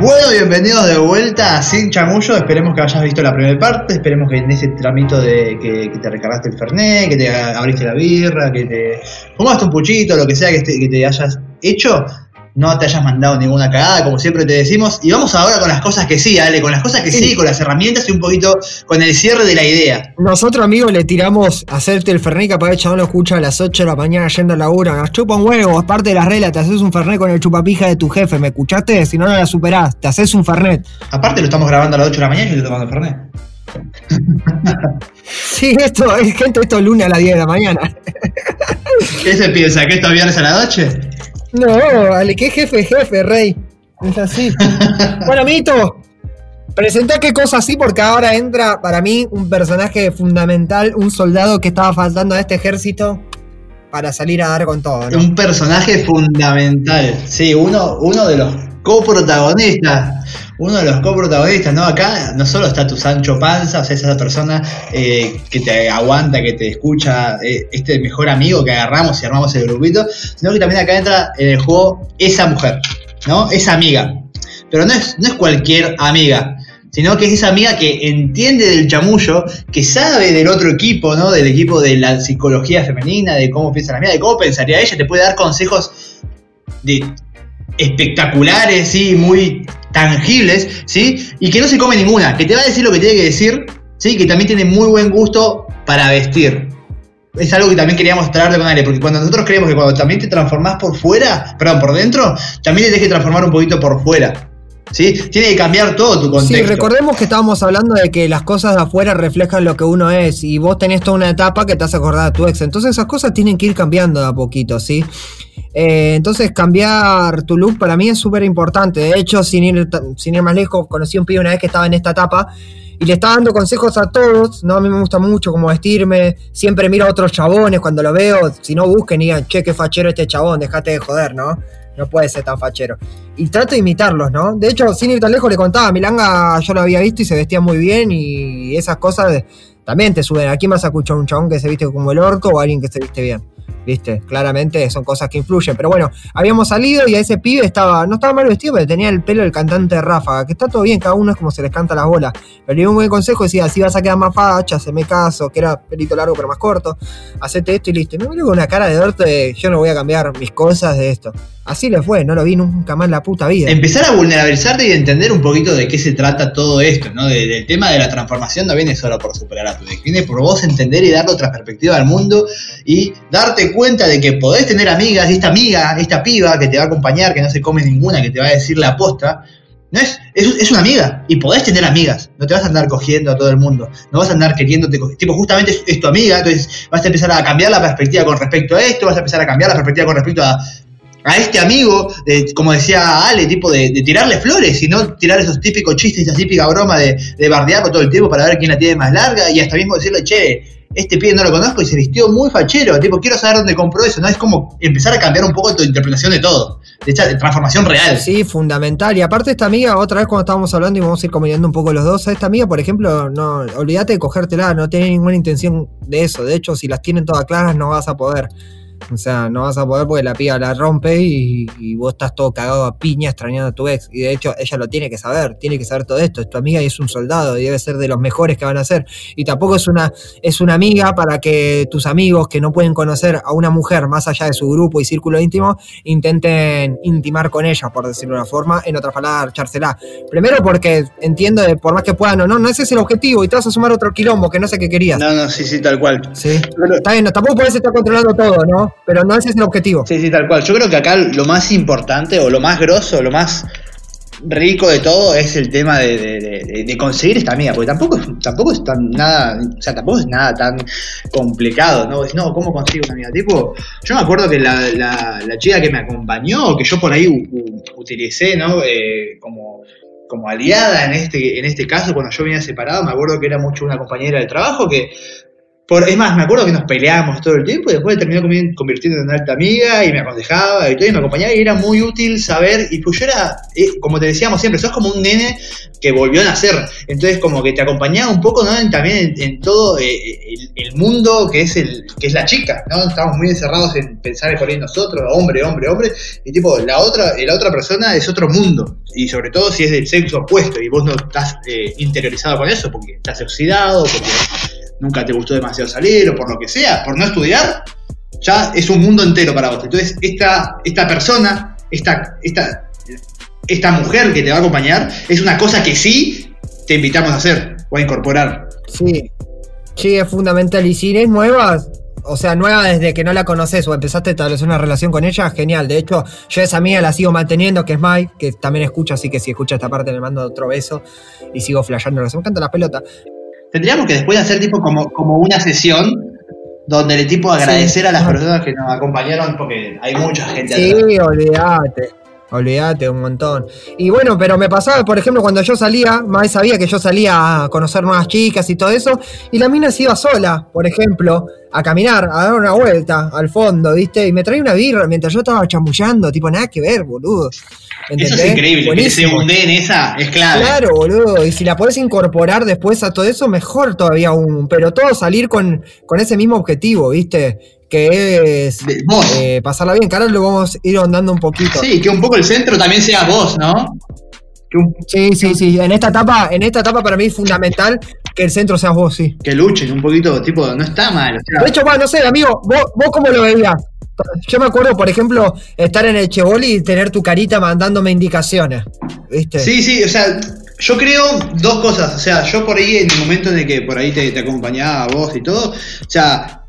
Bueno, bienvenidos de vuelta a Sin Chamullo. Esperemos que hayas visto la primera parte. Esperemos que en ese tramito de que, te recargaste el Fernet, que te abriste la birra, que te fumaste un puchito, lo que sea que que te hayas hecho, no te hayas mandado ninguna cagada, como siempre te decimos. Y vamos ahora con las cosas que sí, Ale, con las cosas que sí, con las herramientas y un poquito con el cierre de la idea. Nosotros, amigos, le tiramos a hacerte el Fernet, capaz el chabón lo escucha a las 8 de la mañana yendo a laburo. Nos chupa un huevo, es parte de las reglas, te haces un Fernet con el chupapija de tu jefe, ¿me escuchaste? Si no, no la superás, te haces un Fernet. Aparte lo estamos grabando a las 8 de la mañana y yo estoy tomando Fernet. sí, esto es gente, esto es lunes a las 10 de la mañana. ¿Qué se piensa? ¿Que esto es viernes a la noche? No, Ale, qué jefe, jefe, rey. Es así. bueno, Mito, presenta qué cosa así, porque ahora entra para mí un personaje fundamental, un soldado que estaba faltando a este ejército para salir a dar con todo. ¿no? Un personaje fundamental, sí, uno, uno de los coprotagonistas, uno de los coprotagonistas, ¿no? Acá no solo está tu Sancho Panza, o sea, esa persona eh, que te aguanta, que te escucha, eh, este mejor amigo que agarramos y armamos el grupito, sino que también acá entra en el juego esa mujer, ¿no? Esa amiga. Pero no es, no es cualquier amiga, sino que es esa amiga que entiende del chamullo, que sabe del otro equipo, ¿no? Del equipo de la psicología femenina, de cómo piensa la amiga, de cómo pensaría ella, te puede dar consejos de espectaculares, sí, muy tangibles, ¿sí? Y que no se come ninguna, que te va a decir lo que tiene que decir, ¿sí? Que también tiene muy buen gusto para vestir. Es algo que también queríamos traerle con Ale, porque cuando nosotros creemos que cuando también te transformás por fuera, perdón, por dentro, también te tienes que transformar un poquito por fuera. ¿Sí? Tiene que cambiar todo tu contexto. Sí, recordemos que estábamos hablando de que las cosas de afuera reflejan lo que uno es y vos tenés toda una etapa que te hace acordar a tu ex. Entonces esas cosas tienen que ir cambiando de a poquito, ¿sí? Eh, entonces cambiar tu look para mí es súper importante. De hecho, sin ir, más lejos, conocí a un pibe una vez que estaba en esta etapa y le estaba dando consejos a todos. No, a mí me gusta mucho cómo vestirme. Siempre miro a otros chabones cuando lo veo. Si no busquen y digan, che, qué fachero este chabón, dejate de joder, ¿no? No puede ser tan fachero. Y trato de imitarlos, ¿no? De hecho, sin ir tan lejos, le contaba, a Milanga yo lo había visto y se vestía muy bien y esas cosas también te suben. Aquí más escuchado un chabón que se viste como el orco o alguien que se viste bien. ¿Viste? Claramente son cosas que influyen. Pero bueno, habíamos salido y a ese pibe estaba, no estaba mal vestido, pero tenía el pelo del cantante de Ráfaga, que está todo bien, cada uno es como se les canta las bolas. Pero le dio un buen consejo, decía, si vas a quedar más facha, me caso, que era pelito largo pero más corto, hacete esto y listo. Y me miró con una cara de orto de, yo no voy a cambiar mis cosas de esto. Así le fue, no lo vi nunca más en la puta vida. Empezar a vulnerabilizarte y entender un poquito de qué se trata todo esto, ¿no? del tema de la transformación no viene solo por superar a tu ex, viene por vos entender y darle otra perspectiva al mundo y darte cuenta de que podés tener amigas y esta amiga, esta piba que te va a acompañar, que no se come ninguna, que te va a decir la aposta, no es, es, una amiga y podés tener amigas. No te vas a andar cogiendo a todo el mundo. No vas a andar queriéndote. Tipo, justamente es, tu amiga. Entonces vas a empezar a cambiar la perspectiva con respecto a esto. Vas a empezar a cambiar la perspectiva con respecto a a este amigo, de, como decía Ale, tipo de, tirarle flores y no tirar esos típicos chistes, esa típica broma de, de bardearlo todo el tiempo para ver quién la tiene más larga y hasta mismo decirle, che, este pibe no lo conozco y se vistió muy fachero, tipo, quiero saber dónde compró eso, ¿no? Es como empezar a cambiar un poco tu interpretación de todo, de esta transformación real. Sí, fundamental. Y aparte esta amiga, otra vez cuando estábamos hablando y vamos a ir combinando un poco los dos, a esta amiga, por ejemplo, no, olvídate de cogértela, no tiene ninguna intención de eso. De hecho, si las tienen todas claras, no vas a poder. O sea, no vas a poder porque la piba la rompe y, vos estás todo cagado a piña extrañando a tu ex. Y de hecho, ella lo tiene que saber, tiene que saber todo esto. Es tu amiga y es un soldado y debe ser de los mejores que van a ser. Y tampoco es una, es una amiga para que tus amigos que no pueden conocer a una mujer más allá de su grupo y círculo íntimo intenten intimar con ella, por decirlo de una forma. En otras palabras, echársela. Primero porque entiendo, de, por más que puedan o no, no ese es el objetivo y te vas a sumar otro quilombo que no sé qué querías. No, no, sí, sí, tal cual. Sí. Está bien, tampoco puedes estar controlando todo, ¿no? Pero no ese es el objetivo. Sí, sí, tal cual. Yo creo que acá lo más importante o lo más grosso, lo más rico de todo es el tema de, conseguir esta amiga, porque tampoco, tampoco es tan nada, o sea, tampoco es nada tan complicado, ¿no? no, ¿cómo consigo una amiga? Tipo, yo me acuerdo que la, la, chica que me acompañó, que yo por ahí utilicé, ¿no? Eh, como, como aliada en este, en este caso, cuando yo venía separado, me acuerdo que era mucho una compañera de trabajo que es más, me acuerdo que nos peleábamos todo el tiempo y después terminó convirtiendo en alta amiga y me aconsejaba y todo y me acompañaba y era muy útil saber. Y pues yo era, eh, como te decíamos siempre, sos como un nene que volvió a nacer. Entonces, como que te acompañaba un poco ¿no? también en, todo eh, el, mundo que es el que es la chica. ¿no? Estamos muy encerrados en pensar por ahí nosotros, hombre, hombre, hombre. Y tipo, la otra, la otra persona es otro mundo. Y sobre todo si es del sexo opuesto y vos no estás eh, interiorizado con eso porque estás oxidado, porque nunca te gustó demasiado salir o por lo que sea, por no estudiar, ya es un mundo entero para vos. Entonces, esta, esta persona, esta, esta, esta mujer que te va a acompañar, es una cosa que sí te invitamos a hacer o a incorporar. Sí, sí, es fundamental. Y si eres nueva, o sea, nueva desde que no la conoces o empezaste a establecer una relación con ella, genial. De hecho, yo esa amiga la sigo manteniendo, que es Mike, que también escucha, así que si escucha esta parte le mando otro beso y sigo flasheando. Me encanta la pelota. Tendríamos que después hacer tipo como, como una sesión donde el tipo agradecer a las personas que nos acompañaron, porque hay mucha gente. Sí, olvídate. Olvídate un montón. Y bueno, pero me pasaba, por ejemplo, cuando yo salía, Mae sabía que yo salía a conocer nuevas chicas y todo eso, y la mina se iba sola, por ejemplo, a caminar, a dar una vuelta al fondo, ¿viste? Y me traía una birra mientras yo estaba chamullando, tipo, nada que ver, boludo. Eso es increíble, que se hunde en esa es clave. Claro, boludo, y si la podés incorporar después a todo eso, mejor todavía aún, pero todo salir con, con ese mismo objetivo, ¿viste? que es eh, pasarla bien, que ahora lo vamos a ir ahondando un poquito. Sí, que un poco el centro también sea vos, ¿no? sí, sí, sí. En esta etapa, en esta etapa para mí es fundamental que el centro seas vos, sí. Que luchen un poquito, tipo, no está mal. de hecho, bueno, no sé, amigo, vos, vos cómo lo veías. Yo me acuerdo, por ejemplo, estar en el Chevoli y tener tu carita mandándome indicaciones. ¿Viste? Sí, sí, o sea, yo creo dos cosas. O sea, yo por ahí, en el momento en el que por ahí te, te acompañaba vos y todo, o sea,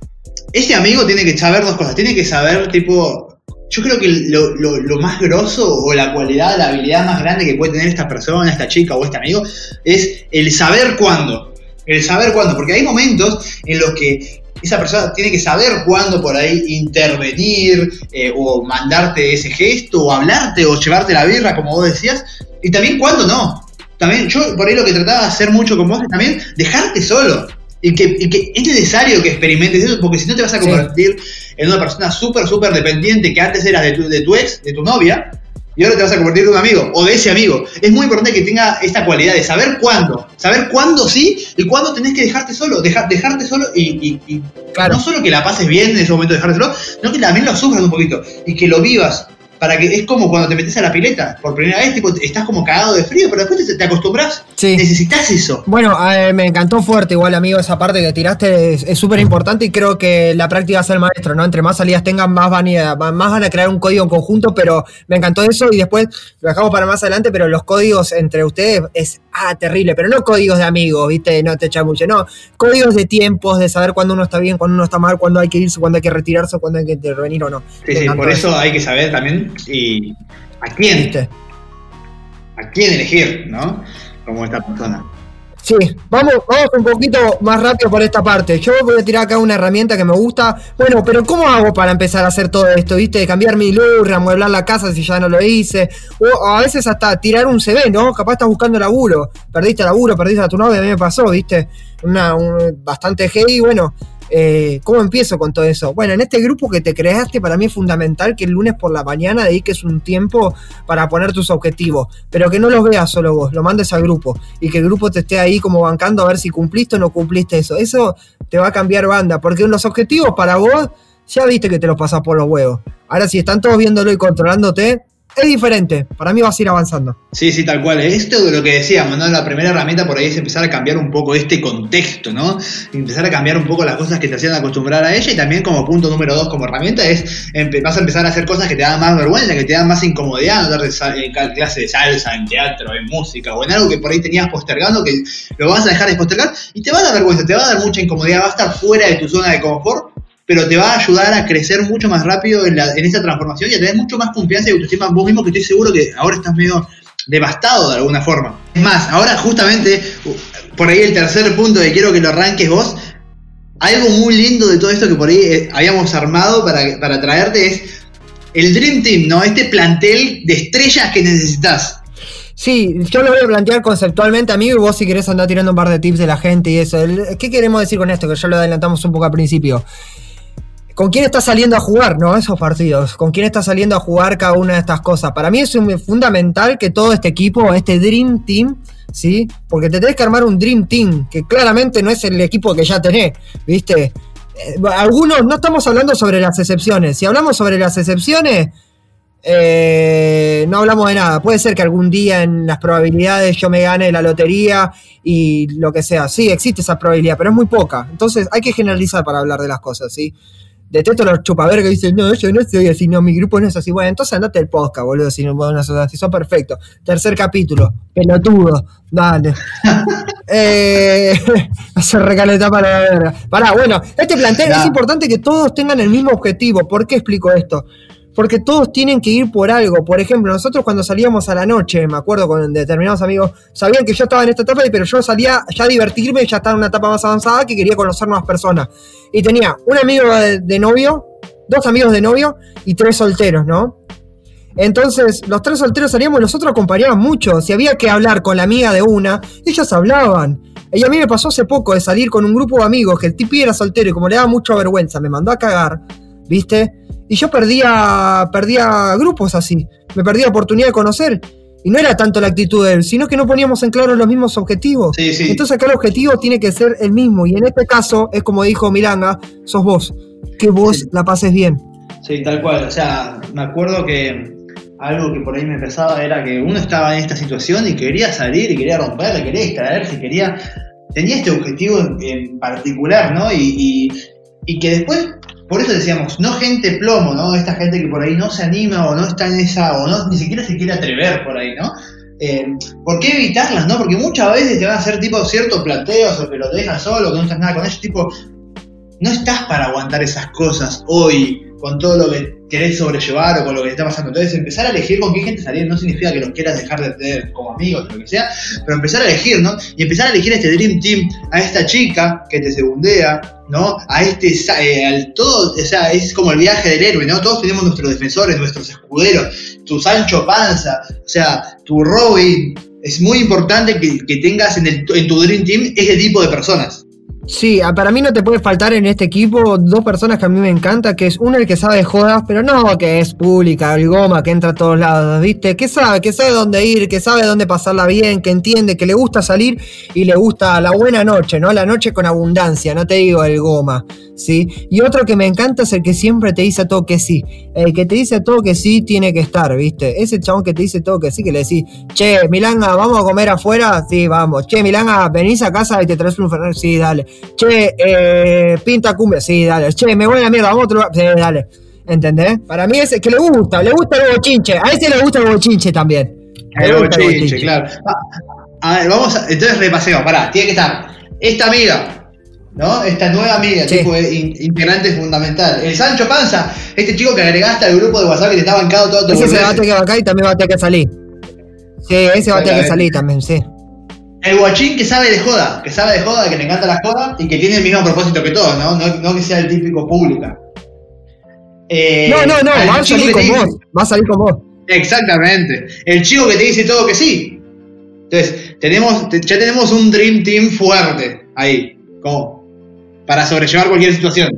este amigo tiene que saber dos cosas. Tiene que saber, tipo, yo creo que lo, más grosso o la cualidad, la habilidad más grande que puede tener esta persona, esta chica o este amigo, es el saber cuándo. El saber cuándo. Porque hay momentos en los que esa persona tiene que saber cuándo por ahí intervenir eh, o mandarte ese gesto o hablarte o llevarte la birra, como vos decías. Y también cuándo no. También yo por ahí lo que trataba de hacer mucho con vos es también dejarte solo y que, es necesario que experimentes eso, porque si no te vas a convertir en una persona súper, súper dependiente que antes eras de tu, de tu ex, de tu novia, y ahora te vas a convertir en un amigo o de ese amigo. Es muy importante que tenga esta cualidad de saber cuándo, saber cuándo sí y cuándo tenés que dejarte solo, dejarte solo y, no solo que la pases bien en ese momento de dejarte solo, sino que también lo sufras un poquito y que lo vivas para que es como cuando te metes a la pileta por primera vez, tipo, estás como cagado de frío, pero después te, te acostumbras. Necesitas eso. Bueno, me encantó fuerte igual, amigo, esa parte que tiraste es súper importante y creo que la práctica es el maestro, ¿no? Entre más salidas tengan, más van, a, más van a crear un código en conjunto, pero me encantó eso y después lo dejamos para más adelante, pero los códigos entre ustedes es ah, terrible, pero no códigos de amigos, ¿viste? No te mucho, no. Códigos de tiempos, de saber cuándo uno está bien, cuándo uno está mal, cuándo hay que irse, cuándo hay que retirarse, cuándo hay que intervenir o no. Sí, sí, por eso hay que saber también y a quién, a quién elegir, ¿no? Como esta persona. Sí, vamos, vamos un poquito más rápido por esta parte. Yo voy a tirar acá una herramienta que me gusta. Bueno, pero ¿cómo hago para empezar a hacer todo esto? ¿Viste? Cambiar mi luz, reamueblar la casa si ya no lo hice. O a veces hasta tirar un CV, ¿no? Capaz estás buscando laburo. Perdiste laburo, perdiste a tu novia, a mí me pasó, ¿viste? Una, un, bastante heavy. Bueno, eh, ¿Cómo empiezo con todo eso? Bueno, en este grupo que te creaste, para mí es fundamental que el lunes por la mañana dediques un tiempo para poner tus objetivos, pero que no los veas solo vos, lo mandes al grupo y que el grupo te esté ahí como bancando a ver si cumpliste o no cumpliste eso. Eso te va a cambiar banda, porque los objetivos para vos ya viste que te los pasas por los huevos. Ahora, si están todos viéndolo y controlándote, es diferente. Para mí vas a ir avanzando. Sí, sí, tal cual. Esto de lo que decíamos, ¿no? La primera herramienta por ahí es empezar a cambiar un poco este contexto, ¿no? Empezar a cambiar un poco las cosas que te hacían acostumbrar a ella y también como punto número dos como herramienta es vas a empezar a hacer cosas que te dan más vergüenza, que te dan más incomodidad, no en clase de salsa, en teatro, en música o en algo que por ahí tenías postergando, que lo vas a dejar de postergar y te va a dar vergüenza, te va a dar mucha incomodidad, va a estar fuera de tu zona de confort pero te va a ayudar a crecer mucho más rápido en, la, esa transformación y a tener mucho más confianza y autoestima en vos mismo, que estoy seguro que ahora estás medio devastado de alguna forma. Es más, ahora justamente, por ahí el tercer punto que quiero que lo arranques vos, algo muy lindo de todo esto que por ahí eh, habíamos armado para, para traerte es el Dream Team, ¿no? Este plantel de estrellas que necesitas. Sí, yo lo voy a plantear conceptualmente, amigo, y vos si querés andar tirando un par de tips de la gente y eso. ¿Qué queremos decir con esto? Que ya lo adelantamos un poco al principio. ¿Con quién está saliendo a jugar, no? Esos partidos. ¿Con quién está saliendo a jugar cada una de estas cosas? Para mí es fundamental que todo este equipo, este Dream Team, ¿sí? Porque te tenés que armar un Dream Team, que claramente no es el equipo que ya tenés, ¿viste? Eh, algunos, no estamos hablando sobre las excepciones. Si hablamos sobre las excepciones, eh, no hablamos de nada. Puede ser que algún día en las probabilidades yo me gane la lotería y lo que sea. Sí, existe esa probabilidad, pero es muy poca. Entonces hay que generalizar para hablar de las cosas, ¿sí? Detesto los chupavergas que dicen, no, yo no soy así, no, mi grupo no es así. Bueno, entonces andate el podcast, boludo, si no, no sos así, son perfectos. Tercer capítulo, pelotudo, dale. eh, se recaleta para la verga. Pará, bueno, este plantel es importante que todos tengan el mismo objetivo. ¿Por qué explico esto? Porque todos tienen que ir por algo. Por ejemplo, nosotros cuando salíamos a la noche, me acuerdo con determinados amigos, sabían que yo estaba en esta etapa, pero yo salía ya a divertirme, ya estaba en una etapa más avanzada que quería conocer nuevas personas. Y tenía un amigo de, novio, dos amigos de novio y tres solteros, ¿no? Entonces, los tres solteros salíamos y nosotros acompañábamos mucho. Si había que hablar con la amiga de una, ellos hablaban. Y a mí me pasó hace poco de salir con un grupo de amigos que el tipi era soltero y como le daba mucha vergüenza, me mandó a cagar, ¿viste? Y yo perdía, perdía grupos así, me perdía oportunidad de conocer. Y no era tanto la actitud de él, sino que no poníamos en claro los mismos objetivos. Entonces acá el objetivo tiene que ser el mismo. Y en este caso, es como dijo Milanga, sos vos. Que vos la pases bien. Sí, tal cual. O sea, me acuerdo que algo que por ahí me pesaba era que uno estaba en esta situación y quería salir y quería romperla, quería extraerse, quería. Tenía este objetivo en, particular, ¿no? Y, y que después por eso decíamos, no gente plomo, ¿no? Esta gente que por ahí no se anima o no está en esa, o no, ni siquiera se quiere atrever por ahí, ¿no? Eh, ¿Por qué evitarlas, no? Porque muchas veces te van a hacer tipo ciertos planteos o que lo dejas solo, que no estás nada con ellos, tipo, no estás para aguantar esas cosas hoy, con todo lo que querés sobrellevar o con lo que está pasando. Entonces, empezar a elegir con qué gente salir no significa que los quieras dejar de tener como amigos o lo que sea, pero empezar a elegir, ¿no? Y empezar a elegir este Dream Team, a esta chica que te segundea, ¿no? A este, eh, al todo, o sea, es como el viaje del héroe, ¿no? Todos tenemos nuestros defensores, nuestros escuderos, tu Sancho Panza, o sea, tu Robin. Es muy importante que, tengas en, el, en tu Dream Team ese tipo de personas. Sí, para mí no te puede faltar en este equipo dos personas que a mí me encanta, que es uno el que sabe de jodas, pero no que es pública, el goma, que entra a todos lados, ¿viste? Que sabe, que sabe dónde ir, que sabe dónde pasarla bien, que entiende, que le gusta salir y le gusta la buena noche, ¿no? La noche con abundancia, no te digo el goma, ¿sí? Y otro que me encanta es el que siempre te dice a todo que sí. El que te dice a todo que sí tiene que estar, ¿viste? Ese chabón que te dice todo que sí, que le decís, che, Milanga, ¿vamos a comer afuera? Sí, vamos. Che, Milanga, venís a casa y te traes un Fernet, sí, dale. Che, eh, pinta cumbia, sí, dale. Che, me voy a la mierda, vamos a otro lugar, sí, dale. ¿Entendés? Para mí es que le gusta, le gusta el bochinche. A ese le gusta el bochinche también. El bochinche, claro. Ah, a ver, vamos a, entonces repasemos, pará, tiene que estar esta amiga, ¿no? Esta nueva amiga, tipo integrante fundamental. El Sancho Panza, este chico que agregaste al grupo de WhatsApp que te está bancado todo tu Ese se va a tener que bancar y también va a tener que salir. Sí, ese va a tener que salir también, sí. El guachín que sabe de joda, que sabe de joda, que le encanta la joda y que tiene el mismo propósito que todos, ¿no? No, que sea el típico pública. Eh, no, no, no, va a salir con vos. Va a salir con vos. Exactamente. El chico que te dice todo que sí. Entonces, tenemos, ya tenemos un Dream Team fuerte ahí, como para sobrellevar cualquier situación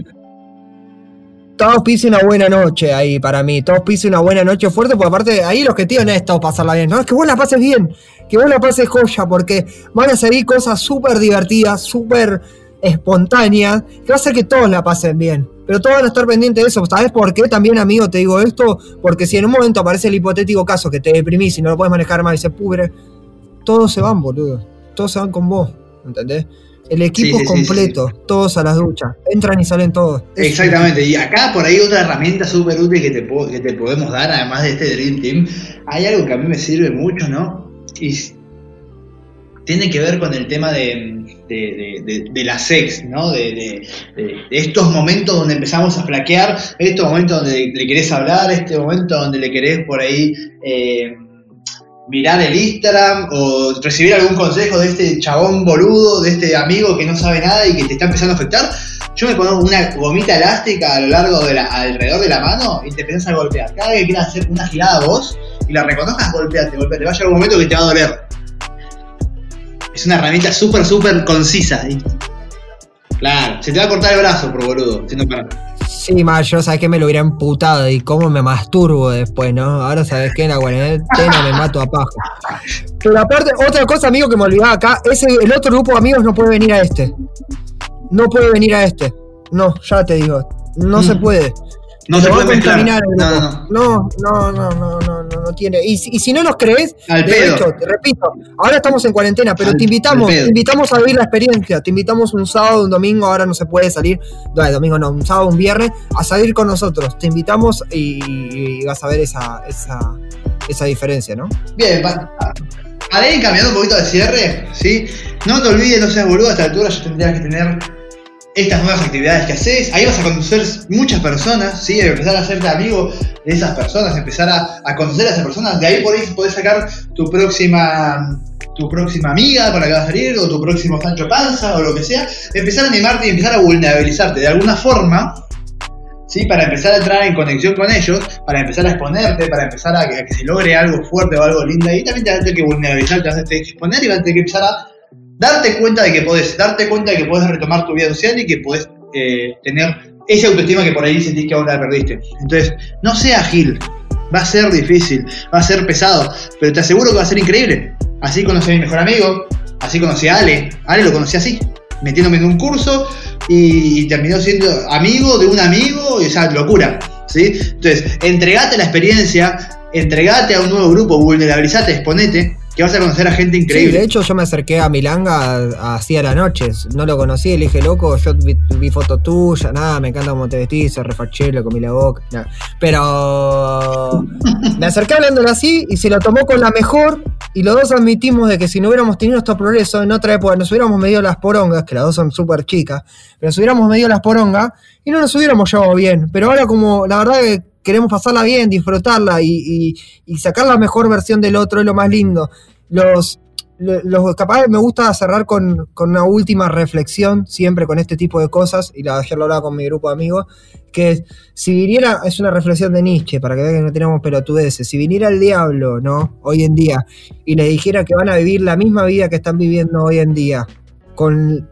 todos pisen una buena noche ahí para mí. Todos pisen una buena noche fuerte, porque aparte ahí los que tienen es pasarla bien. No, es que vos la pases bien, que vos la pases joya, porque van a salir cosas súper divertidas, súper espontáneas, que va a hacer que todos la pasen bien. Pero todos van a estar pendientes de eso. ¿Sabes por qué también, amigo, te digo esto? Porque si en un momento aparece el hipotético caso que te deprimís y no lo puedes manejar más y se pudre, todos se van, boludo. Todos se van con vos, ¿entendés? El equipo completo, todos a las duchas, entran y salen todos. Exactamente, y acá por ahí otra herramienta súper útil que te, que te podemos dar, además de este Dream Team, hay algo que a mí me sirve mucho, ¿no? Y tiene que ver con el tema de, de, la sex, ¿no? De, estos momentos donde empezamos a flaquear, estos momentos donde le querés hablar, este momento donde le querés por ahí... Eh, mirar el Instagram o recibir algún consejo de este chabón boludo, de este amigo que no sabe nada y que te está empezando a afectar, yo me pongo una gomita elástica a lo largo de la, alrededor de la mano y te empiezas a golpear. Cada vez que quieras hacer una girada vos, y la reconozcas, golpeate, golpeate. Va a llegar un momento que te va a doler. Es una herramienta súper, súper concisa. Claro, se te va a cortar el brazo por boludo. siendo para- Sí, más yo sabes que me lo hubiera emputado y cómo me masturbo después, ¿no? Ahora sabes que en la cuarentena me mato a paja. Pero aparte, otra cosa, amigo, que me olvidaba acá, ese, el otro grupo de amigos no puede venir a este. No puede venir a este. No, ya te digo. No Mm. se puede. No se puede mezclar. No, no, no. No, no, no, tiene. Y, si- no nos crees, Al de pedo. hecho, te repito, ahora estamos en cuarentena, pero te invitamos, te invitamos a vivir la experiencia, te invitamos un sábado, un domingo, ahora no se puede salir, no, el domingo no, un sábado, un viernes, a salir con nosotros. Te invitamos y, vas a ver esa, esa, esa diferencia, ¿no? Bien, pa- para ir cambiando un poquito de cierre, ¿sí? No te olvides, no seas boludo, a esta altura ya tendrías que tener estas nuevas actividades que haces. Ahí vas a conocer muchas personas, ¿sí? Empezar a hacerte amigo de esas personas, empezar a, a conocer a esas personas. De ahí ahí podés sacar tu próxima tu próxima amiga con la que vas a salir, o tu próximo Sancho Panza, o lo que sea. Empezar a animarte y empezar a vulnerabilizarte de alguna forma. ¿sí? Para empezar a entrar en conexión con ellos, para empezar a exponerte, para empezar a que se logre algo fuerte o algo lindo, y también te vas a tener que vulnerabilizar, te vas a tener que exponer y vas a tener que empezar a darte cuenta de que podés, darte cuenta de que podés retomar tu vida social y que podés eh, tener esa autoestima que por ahí sentís que ahora la perdiste. Entonces, no seas Gil, va a ser difícil, va a ser pesado, pero te aseguro que va a ser increíble. Así conocí a mi mejor amigo, así conocí a Ale, Ale lo conocí así, metiéndome en un curso y, terminó siendo amigo de un amigo, y esa locura, ¿sí? Entonces, entregate la experiencia, entregate a un nuevo grupo, vulnerabilizate, exponete, que vas a conocer a gente Sí, increíble. de hecho yo me acerqué a Milanga así a la noche. No lo conocí, le dije, loco, yo vi, vi foto tuya, nada, me encanta cómo te vestís, se refaché, le comí la boca, nada. Pero me acerqué hablándole así y se lo tomó con la mejor. Y los dos admitimos de que si no hubiéramos tenido estos progresos en otra época, nos hubiéramos medido las porongas, que las dos son súper chicas, pero nos hubiéramos medido las porongas y no nos hubiéramos llevado bien. Pero ahora como la verdad que queremos pasarla bien, disfrutarla y, sacar la mejor versión del otro es lo más lindo. Los, lo- los me gusta cerrar con, una última reflexión, siempre con este tipo de cosas, y la ayer lo hablaba con mi grupo de amigos, que es, si viniera, es una reflexión de Nietzsche, para que vean que no tenemos pelotudeces, si viniera el diablo, ¿no? Hoy en día, y le dijera que van a vivir la misma vida que están viviendo hoy en día,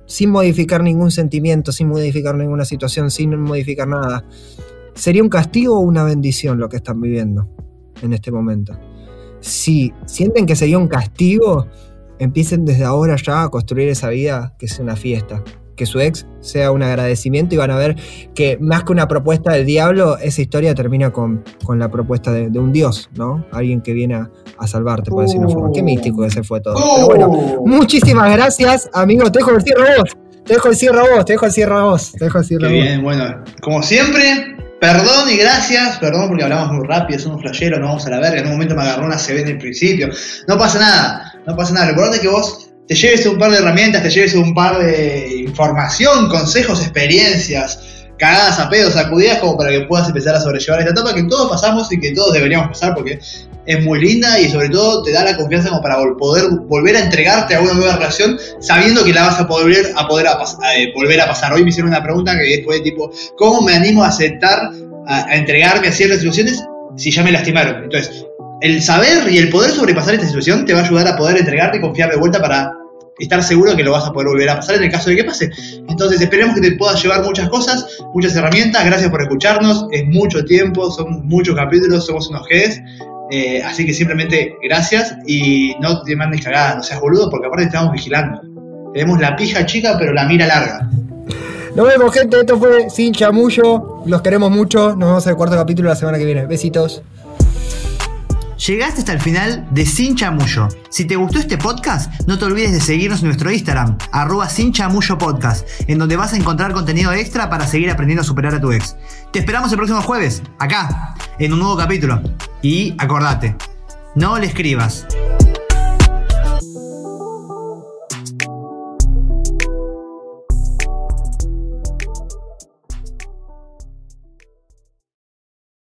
sin modificar ningún sentimiento, sin modificar ninguna situación, sin modificar nada, ¿sería un castigo o una bendición lo que están viviendo en este momento? Si sienten que sería un castigo, empiecen desde ahora ya a construir esa vida que es una fiesta. Que su ex sea un agradecimiento y van a ver que más que una propuesta del diablo, esa historia termina con, con la propuesta de, de un dios, ¿no? Alguien que viene a, a salvarte, por decirlo de forma. Qué místico que se fue todo. Pero bueno, muchísimas gracias, amigo. Te dejo el cierre a vos. Te dejo el cierre a vos, te dejo el cierre a vos. Te dejo el cierre a vos. bien, bueno, como siempre, perdón y gracias, perdón porque hablamos muy rápido, somos flasheros, no vamos a la verga, en un momento me agarró una CB en el principio, no pasa nada, no pasa nada, lo importante es que vos te lleves un par de herramientas, te lleves un par de información, consejos, experiencias, cagadas a pedos, sacudidas como para que puedas empezar a sobrellevar esta etapa que todos pasamos y que todos deberíamos pasar porque es muy linda y sobre todo te da la confianza como para poder volver a entregarte a una nueva relación sabiendo que la vas a poder a poder eh, volver a pasar. Hoy me hicieron una pregunta que fue tipo, ¿cómo me animo a aceptar, a, a entregarme a ciertas situaciones si ya me lastimaron? Entonces, el saber y el poder sobrepasar esta situación te va a ayudar a poder entregarte y confiar de vuelta para estar seguro que lo vas a poder volver a pasar en el caso de que pase. Entonces esperemos que te puedas llevar muchas cosas, muchas herramientas. Gracias por escucharnos. Es mucho tiempo, son muchos capítulos, somos unos Gs. Eh, así que simplemente gracias y no te mandes cagadas, no seas boludo, porque aparte te estamos vigilando. Tenemos la pija chica, pero la mira larga. Nos vemos, gente. Esto fue Sin Chamullo. Los queremos mucho. Nos vemos en el cuarto capítulo la semana que viene. Besitos. Llegaste hasta el final de Sin Chamullo. Si te gustó este podcast, no te olvides de seguirnos en nuestro Instagram, arroba Sin Chamullo Podcast, en donde vas a encontrar contenido extra para seguir aprendiendo a superar a tu ex. Te esperamos el próximo jueves, acá, en un nuevo capítulo. Y acordate, no le escribas,